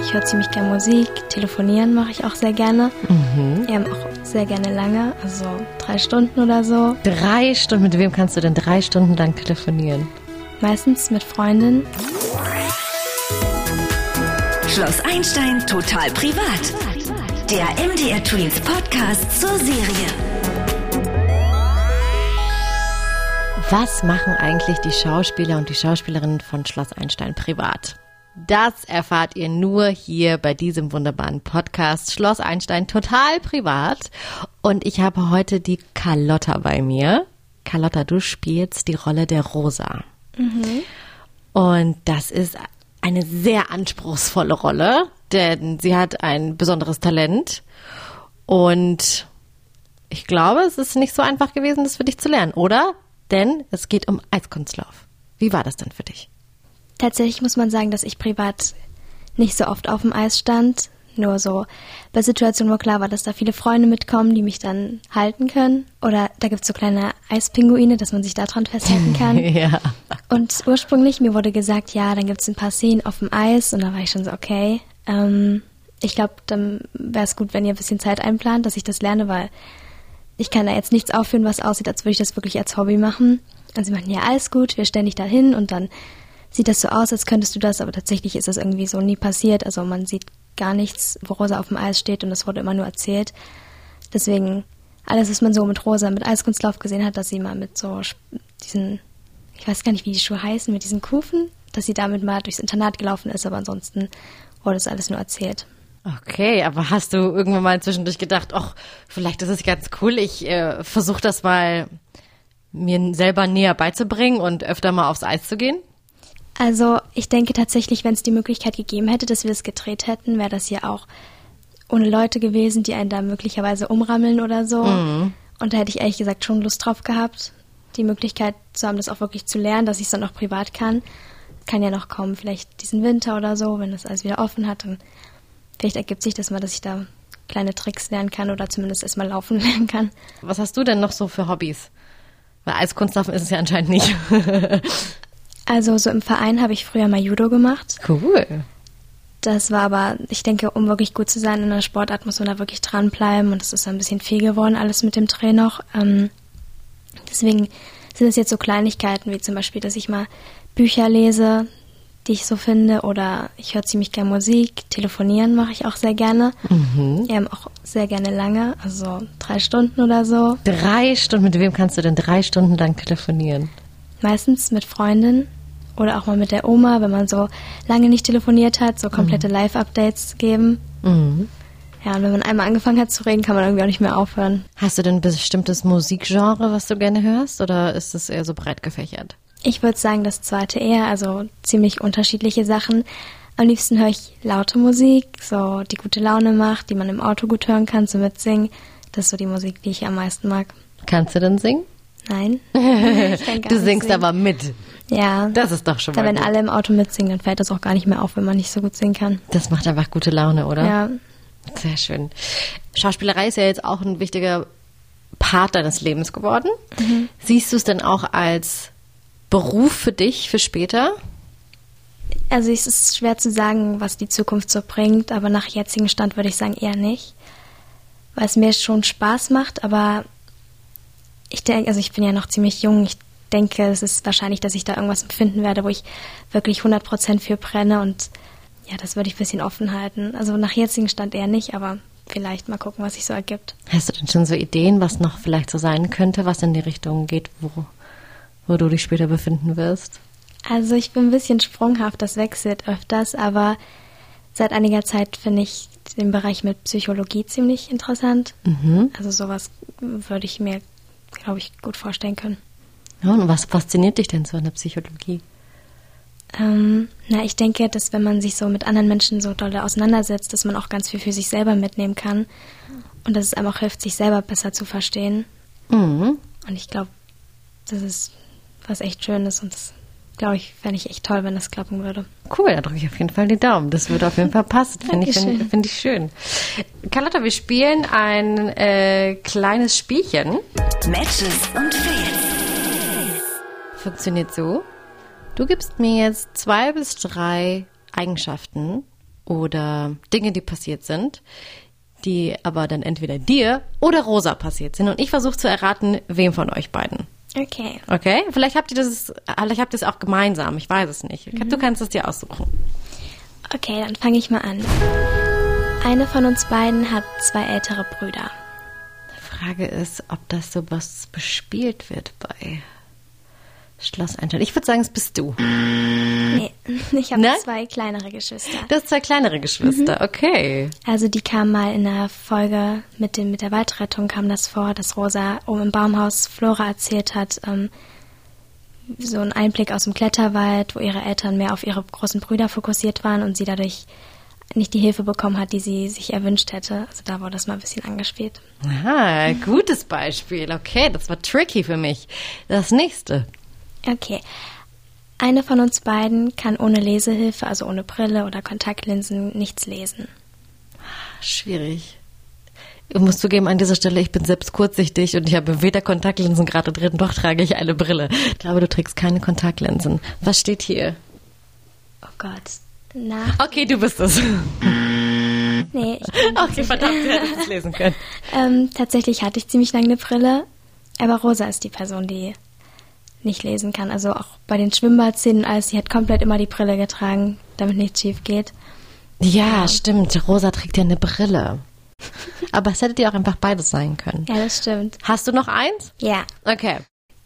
ich höre ziemlich gerne Musik, telefonieren mache ich auch sehr gerne. Mhm. Ja, auch sehr gerne lange, also drei Stunden oder so. Drei Stunden? Mit wem kannst du denn drei Stunden lang telefonieren? Meistens mit Freundinnen. Schloss Einstein total privat. Der MDR Twins Podcast zur Serie. Was machen eigentlich die Schauspieler und die Schauspielerinnen von Schloss Einstein privat? Das erfahrt ihr nur hier bei diesem wunderbaren Podcast Schloss Einstein total privat. Und ich habe heute die Carlotta bei mir. Carlotta, du spielst die Rolle der Rosa. Mhm. Und das ist eine sehr anspruchsvolle Rolle, denn sie hat ein besonderes Talent und ich glaube, es ist nicht so einfach gewesen, das für dich zu lernen, oder? Denn es geht um Eiskunstlauf. Wie war das denn für dich? Tatsächlich muss man sagen, dass ich privat nicht so oft auf dem Eis stand. Nur so bei Situationen, wo klar war, dass da viele Freunde mitkommen, die mich dann halten können. Oder da gibt es so kleine Eispinguine, dass man sich da dran festhalten kann. ja. Und ursprünglich, mir wurde gesagt, ja, dann gibt es ein paar Szenen auf dem Eis. Und da war ich schon so, okay. Ähm, ich glaube, dann wäre es gut, wenn ihr ein bisschen Zeit einplant, dass ich das lerne, weil ich kann da jetzt nichts aufführen, was aussieht, als würde ich das wirklich als Hobby machen. Und sie meinten, ja, alles gut, wir stellen dich da hin und dann sieht das so aus, als könntest du das, aber tatsächlich ist das irgendwie so nie passiert. Also man sieht gar nichts, wo Rosa auf dem Eis steht und es wurde immer nur erzählt. Deswegen alles, was man so mit Rosa, mit Eiskunstlauf gesehen hat, dass sie mal mit so diesen, ich weiß gar nicht, wie die Schuhe heißen, mit diesen Kufen, dass sie damit mal durchs Internat gelaufen ist, aber ansonsten wurde es alles nur erzählt. Okay, aber hast du irgendwann mal zwischendurch gedacht, ach, vielleicht ist es ganz cool, ich äh, versuche das mal mir selber näher beizubringen und öfter mal aufs Eis zu gehen? Also ich denke tatsächlich, wenn es die Möglichkeit gegeben hätte, dass wir es gedreht hätten, wäre das ja auch ohne Leute gewesen, die einen da möglicherweise umrammeln oder so. Mhm. Und da hätte ich ehrlich gesagt schon Lust drauf gehabt, die Möglichkeit zu haben, das auch wirklich zu lernen, dass ich es dann auch privat kann. Kann ja noch kommen, vielleicht diesen Winter oder so, wenn das alles wieder offen hat. Und vielleicht ergibt sich das mal, dass ich da kleine Tricks lernen kann oder zumindest erstmal laufen lernen kann. Was hast du denn noch so für Hobbys? Weil Eiskunstlaufen ist es ja anscheinend nicht. Also so im Verein habe ich früher mal Judo gemacht. Cool. Das war aber, ich denke, um wirklich gut zu sein in der Sportart, muss man da wirklich dranbleiben und es ist ein bisschen viel geworden, alles mit dem Dreh noch. Ähm, deswegen sind es jetzt so Kleinigkeiten, wie zum Beispiel, dass ich mal Bücher lese, die ich so finde, oder ich höre ziemlich gerne Musik, telefonieren mache ich auch sehr gerne. Mhm. Ja, auch sehr gerne lange, also drei Stunden oder so. Drei Stunden? Mit wem kannst du denn drei Stunden lang telefonieren? Meistens mit Freundinnen oder auch mal mit der Oma, wenn man so lange nicht telefoniert hat, so komplette mhm. Live-Updates geben. Mhm. Ja, und wenn man einmal angefangen hat zu reden, kann man irgendwie auch nicht mehr aufhören. Hast du denn ein bestimmtes Musikgenre, was du gerne hörst, oder ist es eher so breit gefächert? Ich würde sagen, das zweite eher, also ziemlich unterschiedliche Sachen. Am liebsten höre ich laute Musik, so die gute Laune macht, die man im Auto gut hören kann, so mitsingen. Das ist so die Musik, die ich am meisten mag. Kannst du denn singen? Nein. du singst singen. aber mit. Ja. Das ist doch schon mal. Wenn gut. alle im Auto mitsingen, dann fällt das auch gar nicht mehr auf, wenn man nicht so gut singen kann. Das macht einfach gute Laune, oder? Ja. Sehr schön. Schauspielerei ist ja jetzt auch ein wichtiger Part deines Lebens geworden. Mhm. Siehst du es denn auch als Beruf für dich für später? Also es ist schwer zu sagen, was die Zukunft so bringt, aber nach jetzigem Stand würde ich sagen eher nicht. Weil es mir schon Spaß macht, aber ich denke, also ich bin ja noch ziemlich jung. Ich denke, es ist wahrscheinlich, dass ich da irgendwas empfinden werde, wo ich wirklich 100 Prozent für brenne und ja, das würde ich ein bisschen offen halten. Also nach jetzigem Stand eher nicht, aber vielleicht mal gucken, was sich so ergibt. Hast du denn schon so Ideen, was noch vielleicht so sein könnte, was in die Richtung geht, wo, wo du dich später befinden wirst? Also ich bin ein bisschen sprunghaft, das wechselt öfters, aber seit einiger Zeit finde ich den Bereich mit Psychologie ziemlich interessant. Mhm. Also sowas würde ich mir glaube ich, gut vorstellen können. Ja, und was fasziniert dich denn so an der Psychologie? Ähm, na, ich denke, dass wenn man sich so mit anderen Menschen so doll auseinandersetzt, dass man auch ganz viel für sich selber mitnehmen kann und dass es einem auch hilft, sich selber besser zu verstehen. Mhm. Und ich glaube, das ist was echt Schönes und das glaube ich, fände ich echt toll, wenn das klappen würde. Cool, da drücke ich auf jeden Fall die Daumen. Das würde auf jeden Fall passen. Finde ich, find, find ich schön. Carlotta, wir spielen ein äh, kleines Spielchen. Matches und Fails. Funktioniert so. Du gibst mir jetzt zwei bis drei Eigenschaften oder Dinge, die passiert sind, die aber dann entweder dir oder Rosa passiert sind. Und ich versuche zu erraten, wem von euch beiden. Okay. Okay? Vielleicht habt ihr das, vielleicht habt ihr es auch gemeinsam. Ich weiß es nicht. Du kannst es dir aussuchen. Okay, dann fange ich mal an. Eine von uns beiden hat zwei ältere Brüder. Die Frage ist, ob das sowas bespielt wird bei Schloss Einstein. Ich würde sagen, es bist du. Nee, ich habe zwei kleinere Geschwister. Du hast zwei kleinere Geschwister. Okay. Also die kam mal in der Folge mit, dem, mit der Waldrettung kam das vor, dass Rosa oben im Baumhaus Flora erzählt hat, ähm, so ein Einblick aus dem Kletterwald, wo ihre Eltern mehr auf ihre großen Brüder fokussiert waren und sie dadurch nicht die Hilfe bekommen hat, die sie sich erwünscht hätte. Also da wurde das mal ein bisschen angespielt. Aha, gutes Beispiel. Okay, das war tricky für mich. Das nächste. Okay. Eine von uns beiden kann ohne Lesehilfe, also ohne Brille oder Kontaktlinsen, nichts lesen. Schwierig. Ich muss zugeben, an dieser Stelle, ich bin selbst kurzsichtig und ich habe weder Kontaktlinsen gerade drin, noch trage ich eine Brille. Ich glaube, du trägst keine Kontaktlinsen. Was steht hier? Oh Gott. Nach. Okay, du bist es. Nee, ich Okay, verdammt, du hättest es lesen können. Ähm, tatsächlich hatte ich ziemlich lange eine Brille, aber Rosa ist die Person, die nicht lesen kann. Also auch bei den Schwimmbadszenen alles, die hat komplett immer die Brille getragen, damit nichts schief geht. Ja, stimmt. Rosa trägt ja eine Brille. Aber es hättet ihr auch einfach beides sein können. Ja, das stimmt. Hast du noch eins? Ja. Okay.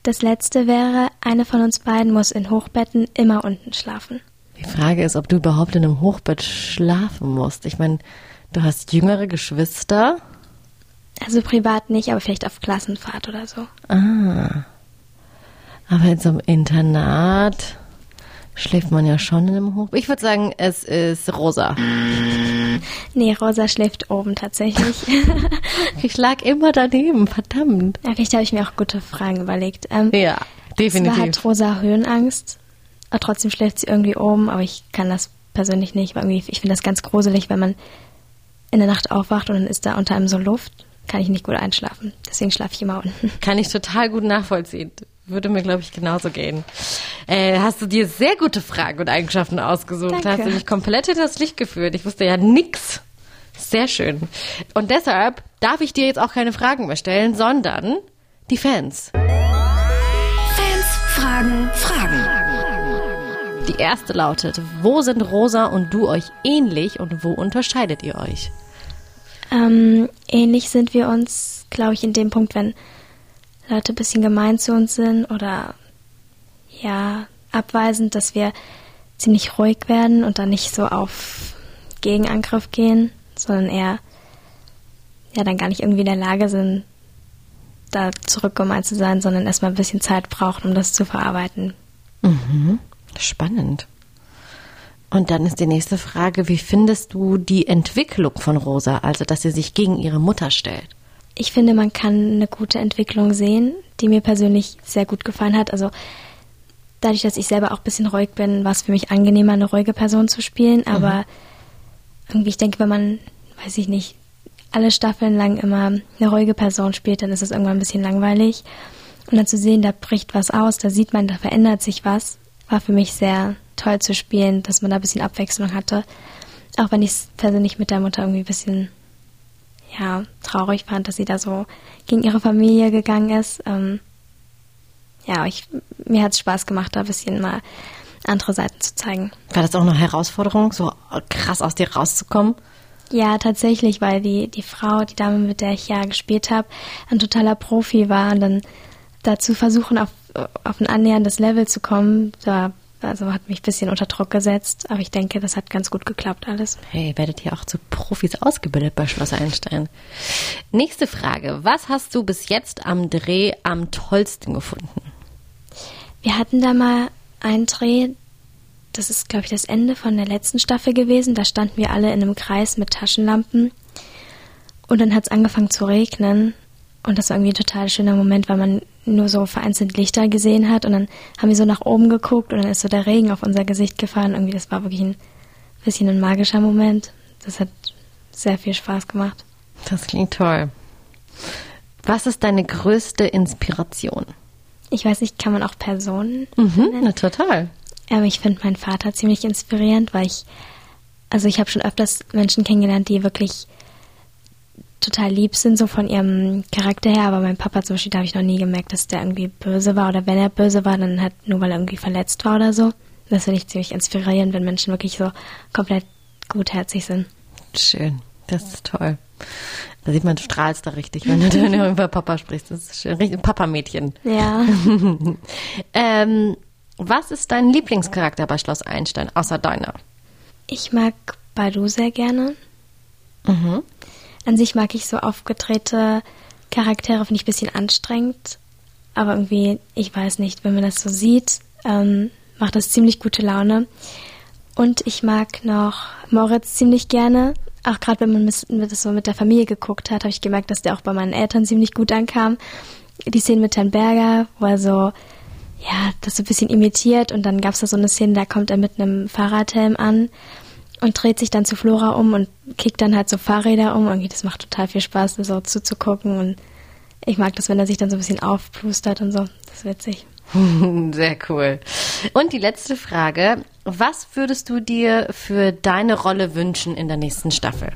Das letzte wäre, eine von uns beiden muss in Hochbetten immer unten schlafen. Die Frage ist, ob du überhaupt in einem Hochbett schlafen musst. Ich meine, du hast jüngere Geschwister. Also privat nicht, aber vielleicht auf Klassenfahrt oder so. Ah. Aber in so einem Internat schläft man ja schon in einem Hochbett. Ich würde sagen, es ist rosa. Nee, Rosa schläft oben tatsächlich. Ich lag immer daneben, verdammt. ja, vielleicht habe ich mir auch gute Fragen überlegt. Ähm, Ja, Zwar definitiv. hat Rosa Höhenangst, aber trotzdem schläft sie irgendwie oben, aber ich kann das persönlich nicht, weil ich finde das ganz gruselig, wenn man in der Nacht aufwacht und dann ist da unter einem so Luft, kann ich nicht gut einschlafen. Deswegen schlafe ich immer unten. Kann ich total gut nachvollziehen. Würde mir, glaube ich, genauso gehen. Äh, hast du dir sehr gute Fragen und Eigenschaften ausgesucht. Danke. Hast du mich komplett hinter das Licht geführt. Ich wusste ja nix. Sehr schön. Und deshalb darf ich dir jetzt auch keine Fragen mehr stellen, sondern die Fans. Fans fragen Fragen. Die erste lautet, wo sind Rosa und du euch ähnlich und wo unterscheidet ihr euch? Ähm, ähnlich sind wir uns, glaube ich, in dem Punkt, wenn Leute ein bisschen gemein zu uns sind oder ja, abweisend, dass wir ziemlich ruhig werden und dann nicht so auf Gegenangriff gehen, sondern eher ja dann gar nicht irgendwie in der Lage sind, da zurückgemeint zu sein, sondern erstmal ein bisschen Zeit brauchen, um das zu verarbeiten. Spannend. Und dann ist die nächste Frage, wie findest du die Entwicklung von Rosa, also dass sie sich gegen ihre Mutter stellt? Ich finde, man kann eine gute Entwicklung sehen, die mir persönlich sehr gut gefallen hat. Also dadurch, dass ich selber auch ein bisschen ruhig bin, war es für mich angenehmer, eine ruhige Person zu spielen. Aber irgendwie, ich denke, wenn man, weiß ich nicht, alle Staffeln lang immer eine ruhige Person spielt, dann ist es irgendwann ein bisschen langweilig. Und dann zu sehen, da bricht was aus, da sieht man, da verändert sich was, war für mich sehr toll zu spielen, dass man da ein bisschen Abwechslung hatte. Auch wenn ich es persönlich mit der Mutter irgendwie ein bisschen ja, traurig fand, dass sie da so gegen ihre Familie gegangen ist. Ähm, ja, ich, mir hat es Spaß gemacht, da ein bisschen mal andere Seiten zu zeigen. War das auch eine Herausforderung, so krass aus dir rauszukommen? Ja, tatsächlich, weil die, die Frau, die Dame, mit der ich ja gespielt habe, ein totaler Profi war und dann dazu versuchen, auf, auf ein annäherndes Level zu kommen, da also hat mich ein bisschen unter Druck gesetzt, aber ich denke, das hat ganz gut geklappt alles. Hey, ihr werdet ja auch zu Profis ausgebildet bei Schloss Einstein. Nächste Frage. Was hast du bis jetzt am Dreh am tollsten gefunden? Wir hatten da mal einen Dreh, das ist, glaube ich, das Ende von der letzten Staffel gewesen. Da standen wir alle in einem Kreis mit Taschenlampen. Und dann hat es angefangen zu regnen. Und das war irgendwie ein total schöner Moment, weil man nur so vereinzelt Lichter gesehen hat. Und dann haben wir so nach oben geguckt und dann ist so der Regen auf unser Gesicht gefallen. Irgendwie, das war wirklich ein bisschen ein magischer Moment. Das hat sehr viel Spaß gemacht. Das klingt toll. Was ist deine größte Inspiration? Ich weiß nicht, kann man auch Personen Mhm, na, total. Ähm, ich finde meinen Vater ziemlich inspirierend, weil ich also ich habe schon öfters Menschen kennengelernt, die wirklich total lieb sind, so von ihrem Charakter her, aber mein Papa zum Beispiel, da habe ich noch nie gemerkt, dass der irgendwie böse war oder wenn er böse war, dann halt nur weil er irgendwie verletzt war oder so. Das finde ich ziemlich inspirierend, wenn Menschen wirklich so komplett gutherzig sind. Schön, das ist toll. Da sieht man, du strahlst da richtig, wenn du über Papa sprichst. Das ist schön. Richtig Papa-Mädchen. Ja. ähm, was ist dein Lieblingscharakter bei Schloss Einstein, außer deiner? Ich mag Badu sehr gerne. Mhm. An sich mag ich so aufgedrehte Charaktere, finde ich ein bisschen anstrengend. Aber irgendwie, ich weiß nicht, wenn man das so sieht, ähm, macht das ziemlich gute Laune. Und ich mag noch Moritz ziemlich gerne. Auch gerade wenn man das so mit der Familie geguckt hat, habe ich gemerkt, dass der auch bei meinen Eltern ziemlich gut ankam. Die Szene mit Herrn Berger, wo er so, ja, das so ein bisschen imitiert und dann gab es da so eine Szene, da kommt er mit einem Fahrradhelm an und dreht sich dann zu Flora um und kickt dann halt so Fahrräder um. Irgendwie, das macht total viel Spaß, das so zuzugucken und ich mag das, wenn er sich dann so ein bisschen aufplustert und so. Das ist witzig. Sehr cool. Und die letzte Frage. Was würdest du dir für deine Rolle wünschen in der nächsten Staffel?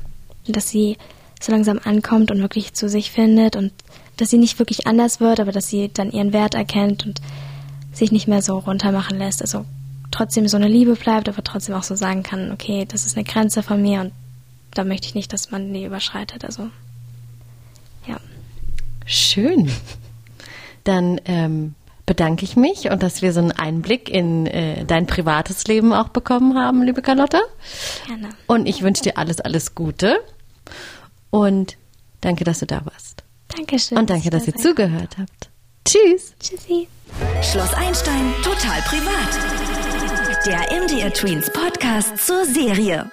Dass sie so langsam ankommt und wirklich zu sich findet und dass sie nicht wirklich anders wird, aber dass sie dann ihren Wert erkennt und sich nicht mehr so runtermachen lässt. Also trotzdem so eine Liebe bleibt, aber trotzdem auch so sagen kann, okay, das ist eine Grenze von mir und da möchte ich nicht, dass man die überschreitet. Also ja. Schön. Dann ähm, bedanke ich mich und dass wir so einen Einblick in äh, dein privates Leben auch bekommen haben, liebe Carlotta. Gerne. Und ich wünsche dir alles, alles Gute. Und danke, dass du da warst. Dankeschön. Und danke, dass ihr zugehört habt. Tschüss. Tschüssi. Schloss Einstein total privat. Der MDR Tweens Podcast zur Serie.